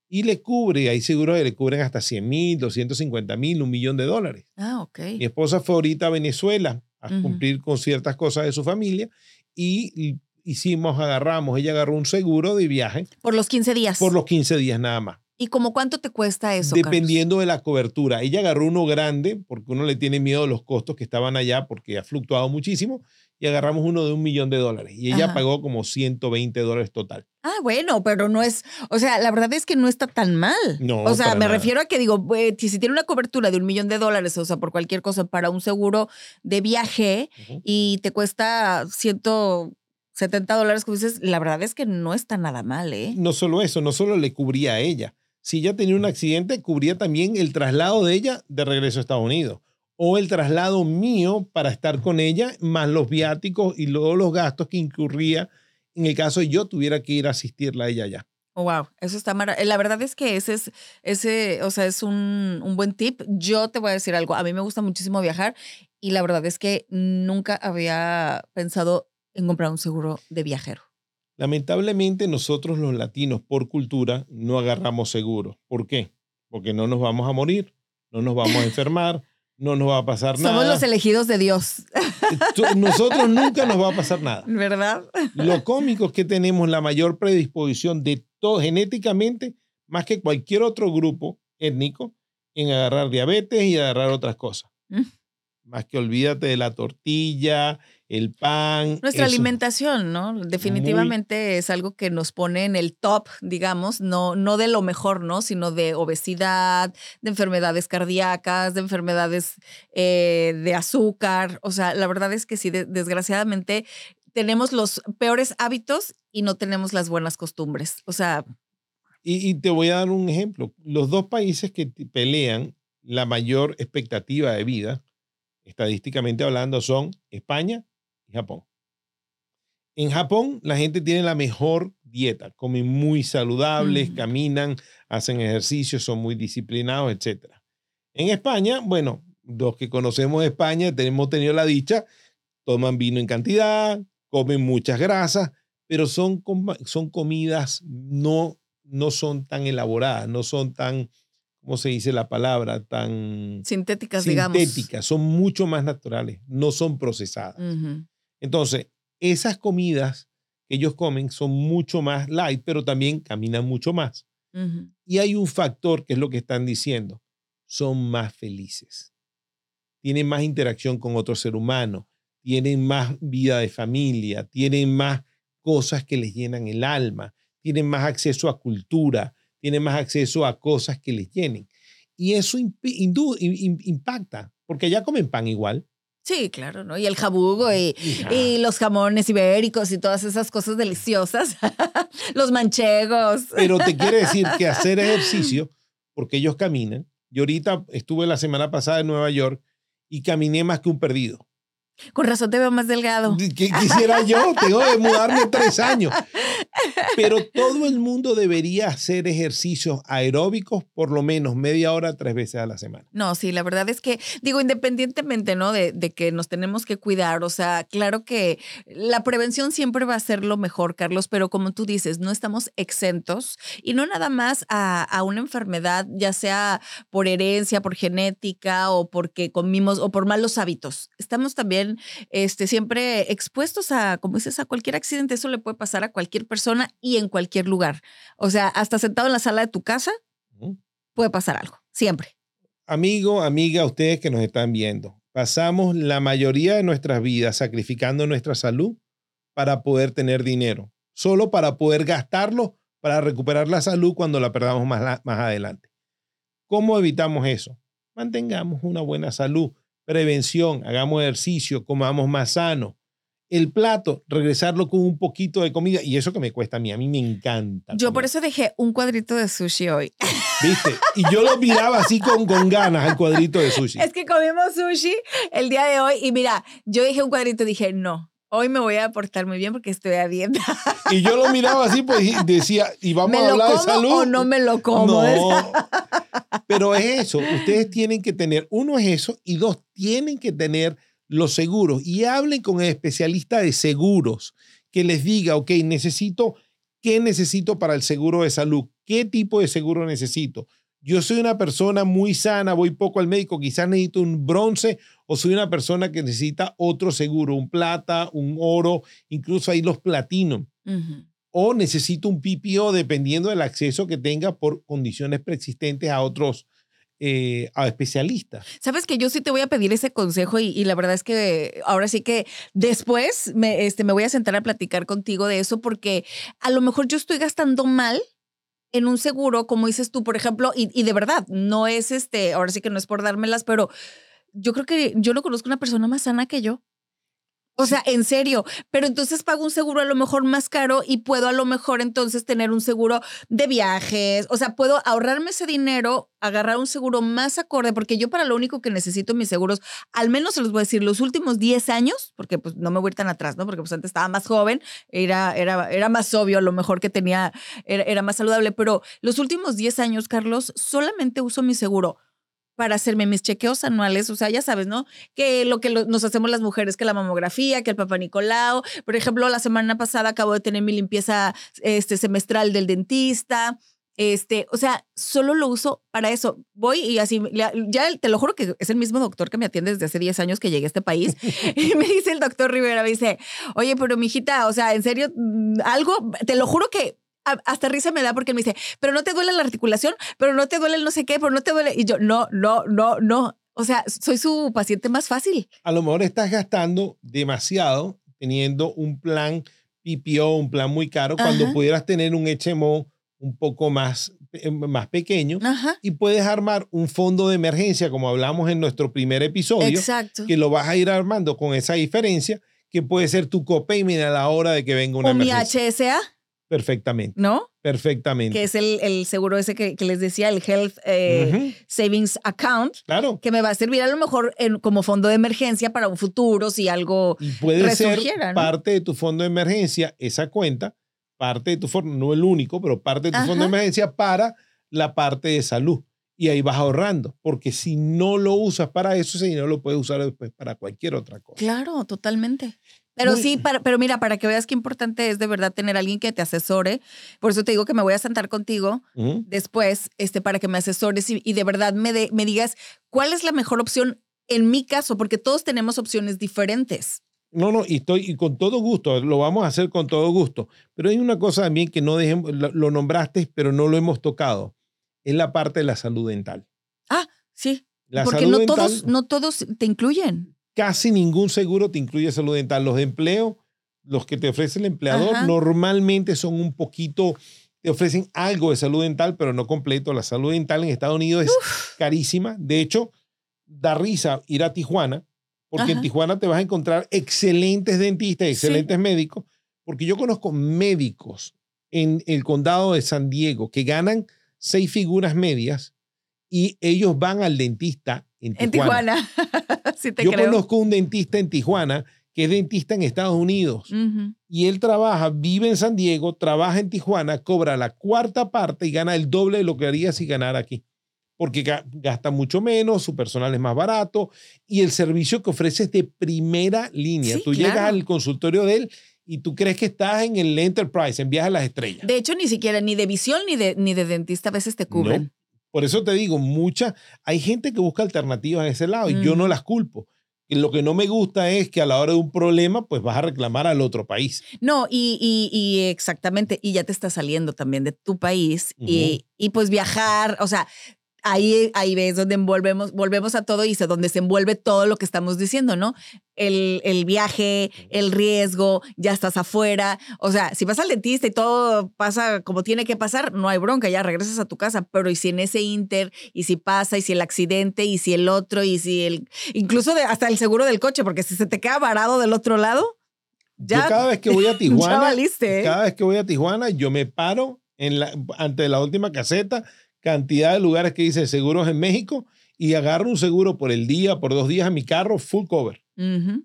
y le cubre, hay seguros que le cubren hasta 100 mil, 250 mil, un millón de dólares. Ah, ok. Mi esposa fue ahorita a Venezuela a cumplir con ciertas cosas de su familia y hicimos, agarramos, ella agarró un seguro de viaje Por los 15 días. por los 15 días nada más. ¿Y como cuánto te cuesta eso? Carlos? Dependiendo de la cobertura. Ella agarró uno grande porque uno le tiene miedo a los costos que estaban allá porque ha fluctuado muchísimo y agarramos uno de un millón de dólares y ella Ajá. pagó como 120 dólares total. Ah, bueno, pero no es, o sea, la verdad es que no está tan mal. No, o sea, me nada. refiero a que digo, eh, si tiene una cobertura de un millón de dólares, o sea, por cualquier cosa para un seguro de viaje y te cuesta 170 dólares, como dices, la verdad es que no está nada mal, ¿eh? No solo eso, no solo le cubría a ella. Si ella tenía un accidente, cubría también el traslado de ella de regreso a Estados Unidos o el traslado mío para estar con ella, más los viáticos y todos los gastos que incurría en el caso de yo tuviera que ir a asistirla a ella allá. Oh, wow, eso está maravilloso. La verdad es que ese es, ese, o sea, es un, un, buen tip. Yo te voy a decir algo. A mí me gusta muchísimo viajar y la verdad es que nunca había pensado en comprar un seguro de viajero. Lamentablemente nosotros los latinos por cultura no agarramos seguro. ¿Por qué? Porque no nos vamos a morir, no nos vamos a enfermar, no nos va a pasar nada. Somos los elegidos de Dios. Nosotros nunca nos va a pasar nada. ¿Verdad? Lo cómico es que tenemos la mayor predisposición de todo genéticamente, más que cualquier otro grupo étnico, en agarrar diabetes y agarrar otras cosas. Mm. Más que olvídate de la tortilla, el pan. Nuestra alimentación, ¿no? Definitivamente es algo que nos pone en el top, digamos, no, no de lo mejor, ¿no? Sino de obesidad, de enfermedades cardíacas, de enfermedades eh, de azúcar. O sea, la verdad es que sí, desgraciadamente tenemos los peores hábitos y no tenemos las buenas costumbres. O sea. Y, y te voy a dar un ejemplo. Los dos países que pelean la mayor expectativa de vida, estadísticamente hablando, son España Japón. En Japón la gente tiene la mejor dieta, comen muy saludables, caminan, hacen ejercicio, son muy disciplinados, etc. En España, bueno, los que conocemos España tenemos tenido la dicha, toman vino en cantidad, comen muchas grasas, pero son, son comidas no, no son tan elaboradas, no son tan, ¿cómo se dice la palabra? Tan sintéticas, digamos. Sintéticas, son mucho más naturales, no son procesadas. Entonces, esas comidas que ellos comen son mucho más light, pero también caminan mucho más. Y hay un factor que es lo que están diciendo, son más felices, tienen más interacción con otro ser humano, tienen más vida de familia, tienen más cosas que les llenan el alma, tienen más acceso a cultura, tienen más acceso a cosas que les llenen. Y eso impacta, porque ya comen pan igual, Sí, claro, ¿no? Y el jabugo y, y, los jamones ibéricos y todas esas cosas deliciosas. los manchegos. Pero te quiere decir que hacer ejercicio, porque ellos caminan. Yo ahorita estuve la semana pasada en Nueva York y caminé más que un perdido. Con razón te veo más delgado. Quisiera yo, tengo que mudarme tres años. Pero todo el mundo debería hacer ejercicios aeróbicos por lo menos media hora, tres veces a la semana. No, sí, la verdad es que, digo, independientemente, ¿no? De, que nos tenemos que cuidar, o sea, claro que la prevención siempre va a ser lo mejor, Carlos, pero como tú dices, no estamos exentos y no nada más a, a una enfermedad, ya sea por herencia, por genética o porque comimos o por malos hábitos. Estamos también este, siempre expuestos a, como dices, a cualquier accidente. Eso le puede pasar a cualquier persona y en cualquier lugar. O sea, hasta sentado en la sala de tu casa, puede pasar algo, siempre. Amigo, amiga, ustedes que nos están viendo, pasamos la mayoría de nuestras vidas sacrificando nuestra salud para poder tener dinero, solo para poder gastarlo para recuperar la salud cuando la perdamos más, más adelante. ¿Cómo evitamos eso? Mantengamos una buena salud prevención, hagamos ejercicio, comamos más sano. El plato, regresarlo con un poquito de comida. Y eso que me cuesta a mí, a mí me encanta. Yo por eso dejé un cuadrito de sushi hoy. ¿Viste? Y yo lo miraba así con, con ganas, el cuadrito de sushi. Es que comimos sushi el día de hoy y mira, yo dije un cuadrito, dije, no, Hoy me voy a portar muy bien porque estoy a dieta. Y yo lo miraba así, pues decía, ¿y vamos a hablar de salud? ¿O no me lo como? No. Pero es eso, ustedes tienen que tener, uno es eso, y dos, tienen que tener los seguros. Y hablen con el especialista de seguros que les diga, ok, necesito, ¿qué necesito para el seguro de salud? ¿Qué tipo de seguro necesito? yo soy una persona muy sana, voy poco al médico, quizás necesito un bronce o soy una persona que necesita otro seguro, un plata, un oro, incluso hay los platinos. O necesito un PPO dependiendo del acceso que tenga por condiciones preexistentes a otros eh, a especialistas. Sabes que yo sí te voy a pedir ese consejo y, la verdad es que ahora sí que después me, este, me voy a sentar a platicar contigo de eso porque a lo mejor yo estoy gastando mal en un seguro, como dices tú, por ejemplo, y, de verdad, no es este, ahora sí que no es por dármelas, pero yo creo que yo no conozco una persona más sana que yo. O sea, en serio, pero entonces pago un seguro a lo mejor más caro y puedo a lo mejor entonces tener un seguro de viajes, o sea, puedo ahorrarme ese dinero, agarrar un seguro más acorde, porque yo para lo único que necesito mis seguros, al menos se los voy a decir, los últimos 10 años, porque pues no me voy a ir tan atrás, ¿no? Porque pues antes estaba más joven, era, era, era más obvio, a lo mejor que tenía, era, era más saludable, pero los últimos 10 años, Carlos, solamente uso mi seguro para hacerme mis chequeos anuales, o sea, ya sabes, ¿no? Que lo que nos hacemos las mujeres, que la mamografía, que el papá Nicolau. Por ejemplo, la semana pasada acabo de tener mi limpieza este, semestral del dentista. Este, o sea, solo lo uso para eso. Voy y así, ya te lo juro que es el mismo doctor que me atiende desde hace 10 años que llegué a este país. y me dice el doctor Rivera, me dice, oye, pero mi hijita, o sea, en serio, mm, algo, te lo juro que hasta risa me da porque me dice, pero no te duele la articulación, pero no te duele el no sé qué, pero no te duele. Y yo, no, no, no, no. O sea, soy su paciente más fácil. A lo mejor estás gastando demasiado teniendo un plan PPO, un plan muy caro, cuando pudieras tener un HMO un poco más, eh, más pequeño y puedes armar un fondo de emergencia, como hablamos en nuestro primer episodio, Exacto. que lo vas a ir armando con esa diferencia, que puede ser tu copayment a la hora de que venga una o emergencia. mi HSA. Perfectamente. ¿No? Perfectamente. Que es el, el seguro ese que, que, les decía, el Health eh, Savings Account. Claro. Que me va a servir a lo mejor en, como fondo de emergencia para un futuro si algo y puede ser parte de tu fondo de emergencia, esa cuenta, parte de tu fondo, no el único, pero parte de tu fondo de emergencia para la parte de salud. Y ahí vas ahorrando, porque si no lo usas para eso, ese dinero lo puedes usar después para cualquier otra cosa. Claro, totalmente. Pero sí, para, pero mira, para que veas qué importante es de verdad tener a alguien que te asesore. Por eso te digo que me voy a sentar contigo después este, para que me asesores y, de verdad me, de, me digas cuál es la mejor opción en mi caso, porque todos tenemos opciones diferentes. No, no, y estoy y con todo gusto, lo vamos a hacer con todo gusto. Pero hay una cosa también que no dejemos, lo nombraste, pero no lo hemos tocado. Es la parte de la salud dental. Ah, sí. porque no todos, no todos te incluyen casi ningún seguro te incluye salud dental. Los de empleo, los que te ofrece el empleador, normalmente son un poquito, te ofrecen algo de salud dental, pero no completo. La salud dental en Estados Unidos es carísima. De hecho, da risa ir a Tijuana, porque en Tijuana te vas a encontrar excelentes dentistas, excelentes médicos, porque yo conozco médicos en el condado de San Diego que ganan seis figuras medias y ellos van al dentista en Tijuana. En Tijuana. sí te Yo conozco un dentista en Tijuana que es dentista en Estados Unidos y él trabaja, vive en San Diego, trabaja en Tijuana, cobra la cuarta parte y gana el doble de lo que haría si ganara aquí. Porque gasta mucho menos, su personal es más barato y el servicio que ofrece es de primera línea. tú llegas al consultorio de él y tú crees que estás en el Enterprise, en Viaje a las Estrellas. De hecho, ni siquiera ni de visión ni de, ni de dentista a veces te cubren. Por eso te digo, mucha, hay gente que busca alternativas en ese lado y yo no las culpo. Y lo que no me gusta es que a la hora de un problema, pues vas a reclamar al otro país. No, y, y, exactamente, y ya te está saliendo también de tu país y, y pues viajar, o sea, ahí, ahí ves donde envolvemos, volvemos a todo y se donde se envuelve todo lo que estamos diciendo, ¿no? El, el, viaje, el riesgo, ya estás afuera. O sea, si vas al dentista y todo pasa como tiene que pasar, no hay bronca, ya regresas a tu casa. Pero y si en ese inter, y si pasa, y si el accidente, y si el otro, y si el. Incluso de, hasta el seguro del coche, porque si se te queda varado del otro lado. Ya, yo cada vez que voy a Tijuana, ¿eh? cada vez que voy a Tijuana, yo me paro en la, ante la última caseta cantidad de lugares que dice seguros en México y agarro un seguro por el día, por dos días a mi carro, full cover.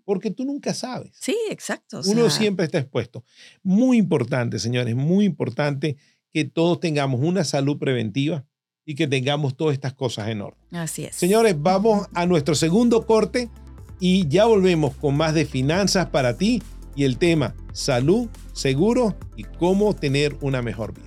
Porque tú nunca sabes. Sí, exacto. Uno siempre está expuesto. Muy importante, señores, muy importante que todos tengamos una salud preventiva y que tengamos todas estas cosas en orden. Así es. Señores, vamos a nuestro segundo corte y ya volvemos con más de finanzas para ti y el tema salud, seguro y cómo tener una mejor vida.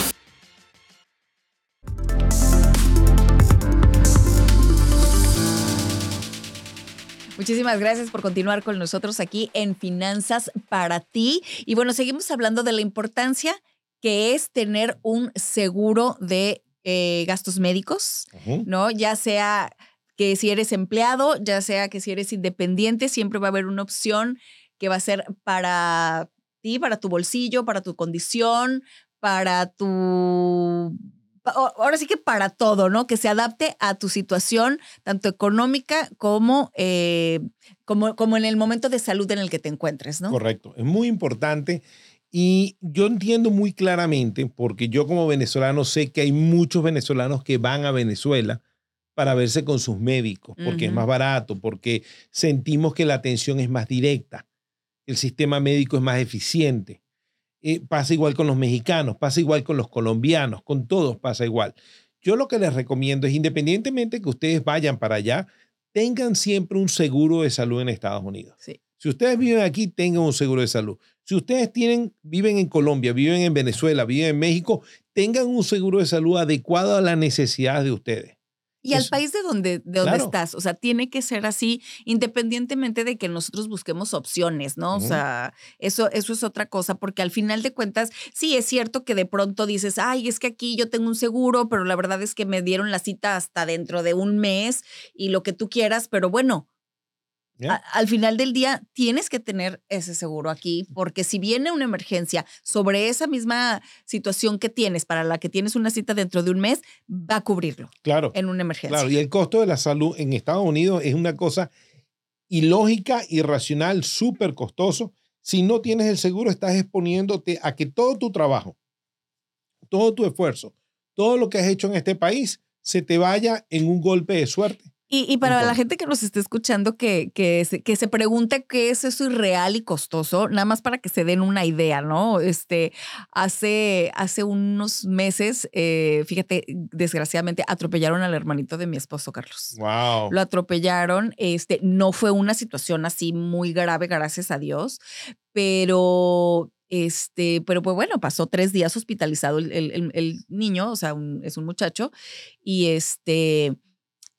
Muchísimas gracias por continuar con nosotros aquí en Finanzas para ti. Y bueno, seguimos hablando de la importancia que es tener un seguro de eh, gastos médicos. ¿no? Ya sea que si eres empleado, ya sea que si eres independiente, siempre va a haber una opción que va a ser para ti, para tu bolsillo, para tu condición, para tu... Ahora sí que para todo, ¿no? Que se adapte a tu situación, tanto económica como, eh, como, como en el momento de salud en el que te encuentres, ¿no? Correcto. Es muy importante y yo entiendo muy claramente, porque yo como venezolano sé que hay muchos venezolanos que van a Venezuela para verse con sus médicos, porque es Ujú. más barato, porque sentimos que la atención es más directa, el sistema médico es más eficiente. Eh, pasa igual con los mexicanos, pasa igual con los colombianos, con todos pasa igual. Yo lo que les recomiendo es, independientemente que ustedes vayan para allá, tengan siempre un seguro de salud en Estados Unidos. Sí. Si ustedes viven aquí, tengan un seguro de salud. Si ustedes tienen, viven en Colombia, viven en Venezuela, viven en México, tengan un seguro de salud adecuado a las necesidades de ustedes. Y al Eso. país de donde, de donde Claro. estás, o sea, tiene que ser así, independientemente de que nosotros busquemos opciones, ¿no? O sea, eso, eso es otra cosa, porque al final de cuentas, sí es cierto que de pronto dices, ay, es que aquí yo tengo un seguro, pero la verdad es que me dieron la cita hasta dentro de un mes y lo que tú quieras, pero bueno. Al final del día tienes que tener ese seguro aquí, porque si viene una emergencia sobre esa misma situación que tienes, para la que tienes una cita dentro de un mes, va a cubrirlo Claro. en una emergencia. Claro, y el costo de la salud en Estados Unidos es una cosa ilógica, irracional, súper costoso. Si no tienes el seguro, estás exponiéndote a que todo tu trabajo, todo tu esfuerzo, todo lo que has hecho en este país se te vaya en un golpe de suerte. Y, y para la gente que nos esté escuchando que, que, se, que se pregunte qué es eso irreal y costoso, nada más para que se den una idea, ¿no? Este, hace, hace unos meses, eh, fíjate, desgraciadamente atropellaron al hermanito de mi esposo, Carlos. Wow. Lo atropellaron, este, no fue una situación así muy grave, gracias a Dios, pero este, pero pues bueno, pasó tres días hospitalizado el, el- el- el niño, o sea, un- es un muchacho, y este,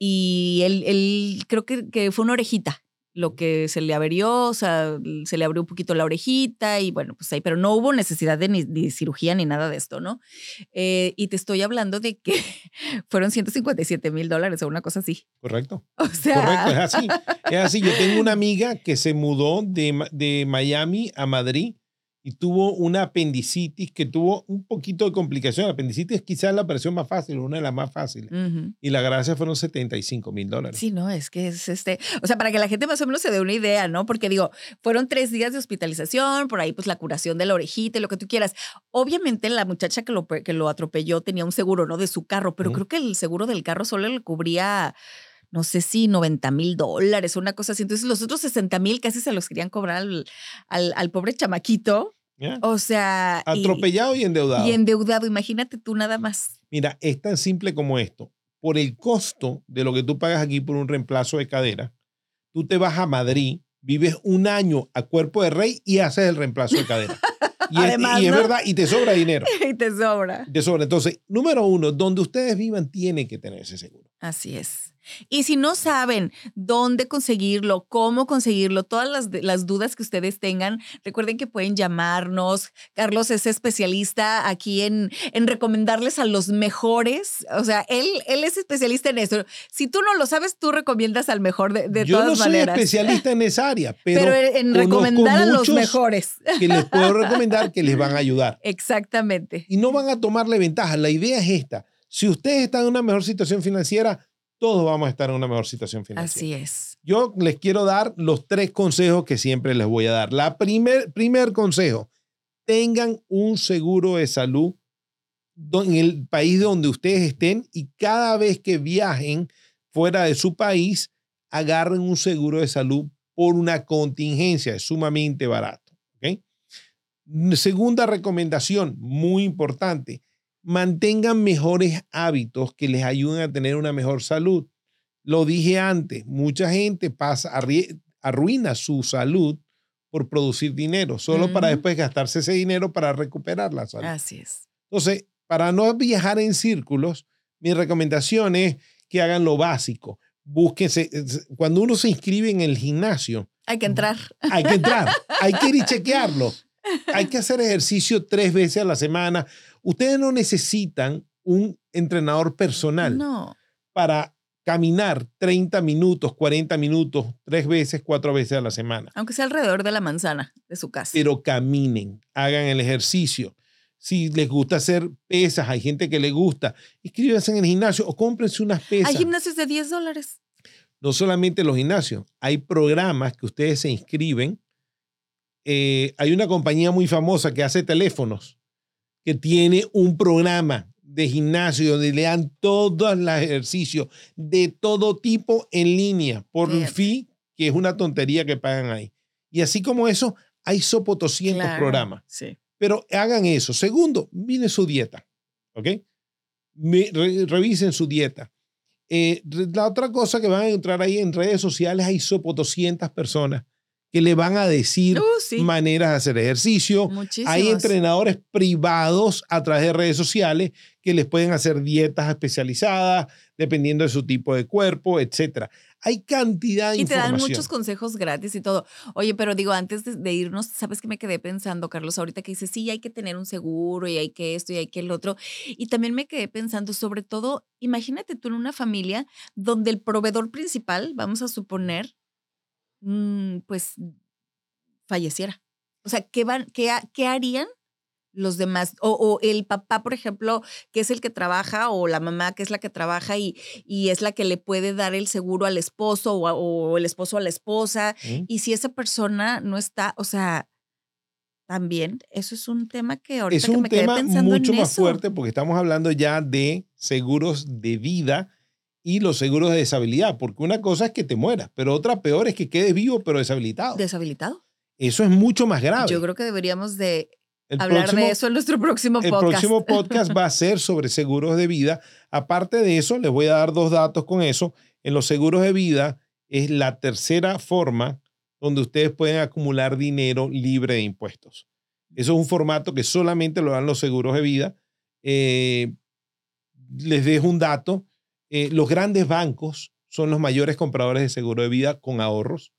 y él, él creo que, que fue una orejita lo que se le averió, o sea, se le abrió un poquito la orejita y bueno, pues ahí, pero no hubo necesidad de ni, ni cirugía ni nada de esto, ¿no? Eh, y te estoy hablando de que fueron 157 mil dólares o una cosa así. Correcto. O sea, Correcto, es así. Es así. Yo tengo una amiga que se mudó de, de Miami a Madrid y tuvo una apendicitis que tuvo un poquito de complicación. La apendicitis es quizás la operación más fácil, una de las más fáciles. Y la gracia fueron 75 mil dólares. Sí, no, es que es este, o sea, para que la gente más o menos se dé una idea, ¿no? Porque digo, fueron tres días de hospitalización, por ahí pues la curación de la orejita y lo que tú quieras. Obviamente la muchacha que lo, que lo atropelló tenía un seguro, ¿no? De su carro, pero creo que el seguro del carro solo le cubría, no sé si 90 mil dólares o una cosa así. Entonces los otros 60 mil casi se los querían cobrar al, al, al pobre chamaquito. O sea... Atropellado y endeudado. Y endeudado, imagínate tú nada más. Mira, es tan simple como esto. Por el costo de lo que tú pagas aquí por un reemplazo de cadera, tú te vas a Madrid, vives un año a cuerpo de rey y haces el reemplazo de cadera. Y es, es verdad, y te sobra dinero. y te sobra. Te sobra. Entonces, número uno, donde ustedes vivan, tienen que tener ese seguro. Así es. Y si no saben dónde conseguirlo, cómo conseguirlo, todas las, las dudas que ustedes tengan, recuerden que pueden llamarnos. Carlos es especialista aquí en, en recomendarles a los mejores. O sea, él, él es especialista en eso. Si tú no lo sabes, tú recomiendas al mejor de, de Yo todas no soy maneras. especialista en esa área, pero, Pero, en recomendar a los mejores. que les puedo recomendar que les van a ayudar. Exactamente. Y no van a tomarle ventaja. La idea es esta. Si ustedes están en una mejor situación financiera, todos vamos a estar en una mejor situación financiera. Así es. Yo les quiero dar los tres consejos que siempre les voy a dar. La primer, primer consejo, tengan un seguro de salud en el país donde ustedes estén y cada vez que viajen fuera de su país, agarren un seguro de salud por una contingencia. Es sumamente barato. ¿ok? Segunda recomendación, muy importante, mantengan mejores hábitos que les ayuden a tener una mejor salud. Lo dije antes, mucha gente pasa, arruina su salud por producir dinero, solo para después gastarse ese dinero para recuperar la salud. Así es. Entonces, para no viajar en círculos, mi recomendación es que hagan lo básico. búsquense. Cuando uno se inscribe en el gimnasio, Hay que entrar. hay que entrar, hay que ir y chequearlo. Hay que hacer ejercicio tres veces a la semana. Ustedes no necesitan un entrenador personal No. para caminar 30 minutos, 40 minutos, tres veces, cuatro veces a la semana. Aunque sea alrededor de la manzana de su casa. Pero caminen, hagan el ejercicio. Si les gusta hacer pesas, hay gente que le gusta, inscríbanse en el gimnasio o cómprense unas pesas. Hay gimnasios de 10 dólares. no solamente los gimnasios, hay programas que ustedes se inscriben. Eh, hay una compañía muy famosa que hace teléfonos, que tiene un programa de gimnasio donde le dan todos los ejercicios de todo tipo en línea por Fíjate. fee, que es una tontería que pagan ahí. Y así como eso, hay sopo 200 Claro, programas. Sí. Pero hagan eso. Segundo, miren su dieta. ¿Ok? Re- revisen su dieta. Eh, la otra cosa que van a encontrar ahí en redes sociales, hay sopo 200 personas que le van a decir Uh, sí. maneras de hacer ejercicio. Muchísimos. Hay entrenadores privados a través de redes sociales que les pueden hacer dietas especializadas dependiendo de su tipo de cuerpo, etcétera. Hay cantidad de Y te dan información. muchos consejos gratis y todo. Oye, pero digo, antes de, de irnos, ¿sabes qué me quedé pensando, Carlos? Ahorita que dices, sí, hay que tener un seguro y hay que esto y hay que el otro. Y también me quedé pensando, sobre todo, imagínate tú en una familia donde el proveedor principal, vamos a suponer, pues falleciera. O sea, ¿qué, van, qué, qué harían los demás? O, o el papá, por ejemplo, que es el que trabaja, o la mamá, que es la que trabaja y, y es la que le puede dar el seguro al esposo o, a- o el esposo a la esposa. ¿Mm? Y si esa persona no está, o sea, también eso es un tema que ahorita Es que un me quedé tema pensando mucho en más eso. fuerte porque estamos hablando ya de seguros de vida y los seguros de deshabilidad, porque una cosa es que te mueras, pero otra peor es que quedes vivo pero deshabilitado. Deshabilitado. Eso es mucho más grave. Yo creo que deberíamos de El hablar próximo- de eso en nuestro próximo El podcast. próximo podcast va a ser sobre seguros de vida. Aparte de eso, les voy a dar dos datos con eso. En los seguros de vida es la tercera forma donde ustedes pueden acumular dinero libre de impuestos. Eso es un formato que solamente lo dan los seguros de vida. Eh, les dejo un dato. Eh, los grandes bancos son los mayores compradores de seguro de vida con ahorros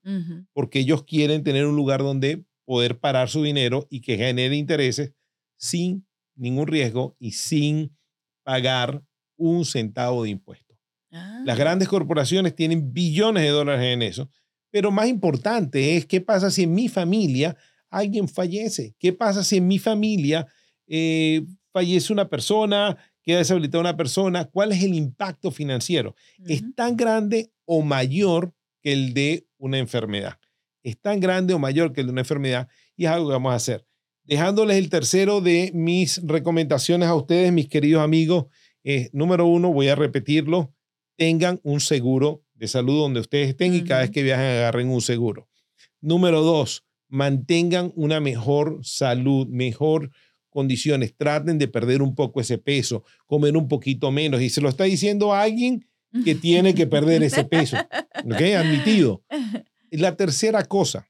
porque ellos quieren tener un lugar donde poder parar su dinero y que genere intereses sin ningún riesgo y sin pagar un centavo de impuesto. Las Ah. grandes corporaciones tienen billones de dólares en eso, pero más importante es qué pasa si en mi familia alguien fallece, qué pasa si en mi familia eh, fallece una persona, queda deshabilitada una persona, cuál es el impacto financiero es tan grande o mayor que el de una enfermedad. Es tan grande o mayor que el de una enfermedad y es algo que vamos a hacer. Dejándoles el tercero de mis recomendaciones a ustedes, mis queridos amigos. eh, número uno, voy a repetirlo, tengan un seguro de salud donde ustedes estén y cada vez que viajen agarren un seguro. Número dos, mantengan una mejor salud, mejor condiciones. Traten de perder un poco ese peso, comer un poquito menos. Y se lo está diciendo a alguien que tiene que perder ese peso. ¿Ok? Admitido. La tercera cosa,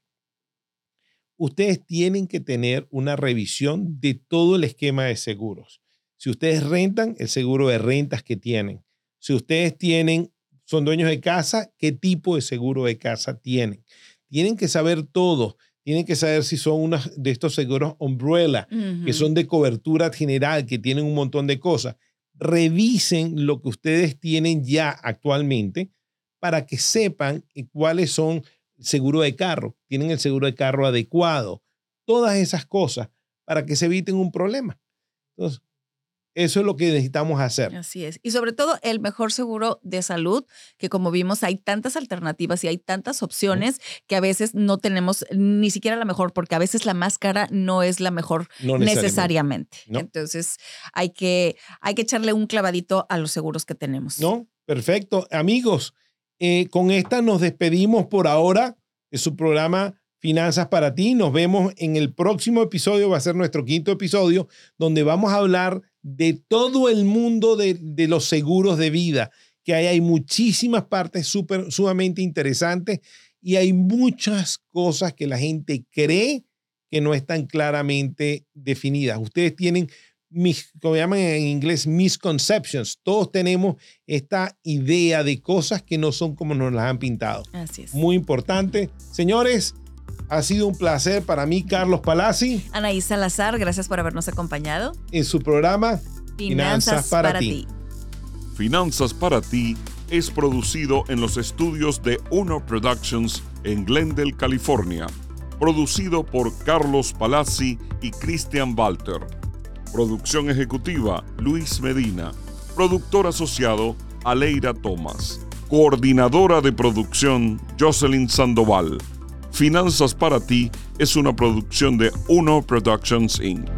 ustedes tienen que tener una revisión de todo el esquema de seguros. Si ustedes rentan, el seguro de rentas que tienen. Si ustedes tienen, son dueños de casa, ¿qué tipo de seguro de casa tienen? Tienen que saber todo. Tienen que saber si son unos de estos seguros umbrella, que son de cobertura general, que tienen un montón de cosas. Revisen lo que ustedes tienen ya actualmente para que sepan cuáles son seguro de carro, tienen el seguro de carro adecuado, todas esas cosas para que se eviten un problema. Entonces, eso es lo que necesitamos hacer. Así es. Y sobre todo el mejor seguro de salud, que como vimos hay tantas alternativas y hay tantas opciones que a veces no tenemos ni siquiera la mejor, porque a veces la más cara no es la mejor No necesariamente. No. Entonces hay que, hay que echarle un clavadito a los seguros que tenemos. ¿No? Perfecto. Amigos, eh, con esta nos despedimos por ahora de su programa Finanzas para ti. Nos vemos en el próximo episodio, va a ser nuestro quinto episodio, donde vamos a hablar de todo el mundo de, de los seguros de vida, que hay, hay muchísimas partes súper, sumamente interesantes y hay muchas cosas que la gente cree que no están claramente definidas. Ustedes tienen mis, como llaman en inglés, misconceptions. Todos tenemos esta idea de cosas que no son como nos las han pintado. Así es. Muy importante. Señores, ha sido un placer para mí, Carlos Palazzi, Anaí Salazar, gracias por habernos acompañado. en su programa Finanzas, para, ti. Finanzas para ti es producido en los estudios de Uno Productions en Glendale, California. Producido por Carlos Palazzi y Christian Walter. Producción ejecutiva Luis Medina. Productor asociado Aleira Thomas. Coordinadora de producción Jocelyn Sandoval. Finanzas para ti es una producción de Uno Productions Inc.